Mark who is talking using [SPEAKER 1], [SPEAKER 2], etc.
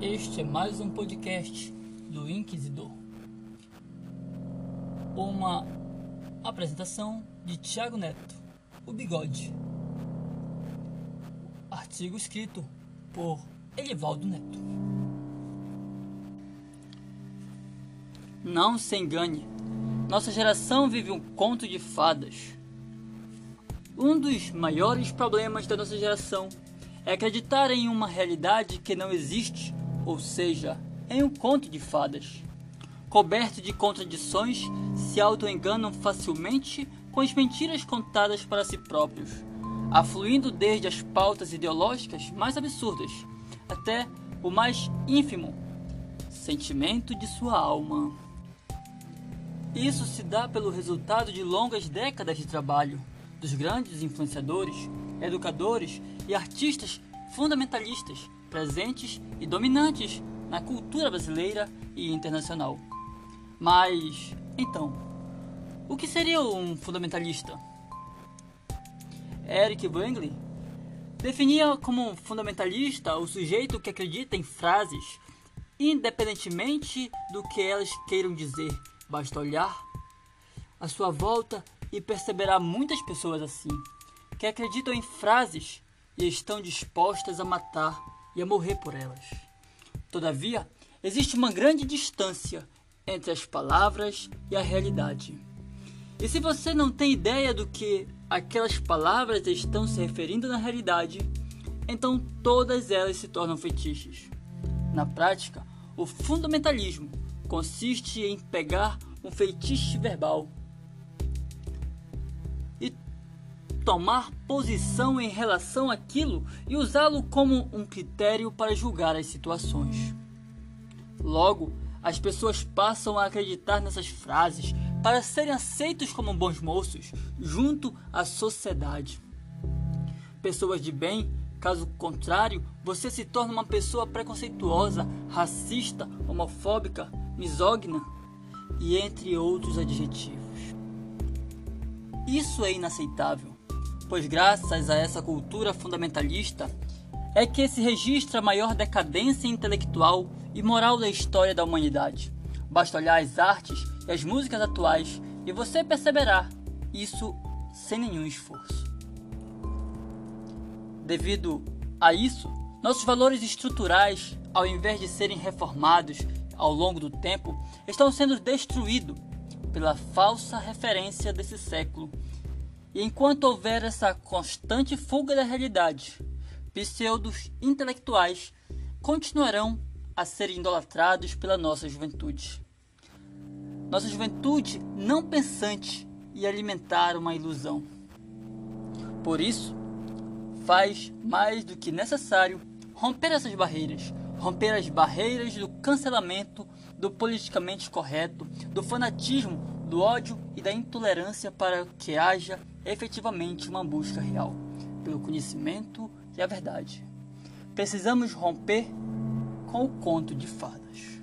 [SPEAKER 1] Este é mais um podcast do Inquisidor. Uma apresentação de Tiago Neto, o Bigode. Artigo escrito por Elivaldo Neto. Não se engane, nossa geração vive um conto de fadas. Um dos maiores problemas da nossa geração é acreditar em uma realidade que não existe, ou seja, em um conto de fadas. Coberto de contradições, se auto-enganam facilmente com as mentiras contadas para si próprios, afluindo desde as pautas ideológicas mais absurdas até o mais ínfimo sentimento de sua alma. Isso se dá pelo resultado de longas décadas de trabalho dos grandes influenciadores, educadores e artistas fundamentalistas presentes e dominantes na cultura brasileira e internacional. Mas, então, o que seria um fundamentalista? Eric Wengler definia como fundamentalista o sujeito que acredita em frases, independentemente do que elas queiram dizer. Basta olhar à sua volta e perceberá muitas pessoas assim, que acreditam em frases e estão dispostas a matar e a morrer por elas. Todavia, existe uma grande distância entre as palavras e a realidade. E se você não tem ideia do que aquelas palavras estão se referindo na realidade, então todas elas se tornam fetiches. Na prática, o fundamentalismo consiste em pegar um feitiço verbal tomar posição em relação àquilo e usá-lo como um critério para julgar as situações. Logo, as pessoas passam a acreditar nessas frases para serem aceitos como bons moços junto à sociedade. Pessoas de bem, caso contrário, você se torna uma pessoa preconceituosa, racista, homofóbica, misógina e entre outros adjetivos. Isso é inaceitável, pois graças a essa cultura fundamentalista é que se registra a maior decadência intelectual e moral da história da humanidade. Basta olhar as artes e as músicas atuais e você perceberá isso sem nenhum esforço. Devido a isso, nossos valores estruturais, ao invés de serem reformados ao longo do tempo, estão sendo destruídos pela falsa referência desse século. E enquanto houver essa constante fuga da realidade, pseudos intelectuais continuarão a serem idolatrados pela nossa juventude. Nossa juventude não pensante e alimentar uma ilusão. Por isso, faz mais do que necessário romper essas barreiras, romper as barreiras do cancelamento, do politicamente correto, do fanatismo, do ódio e da intolerância para que haja efetivamente uma busca real pelo conhecimento e a verdade. Precisamos romper com o conto de fadas.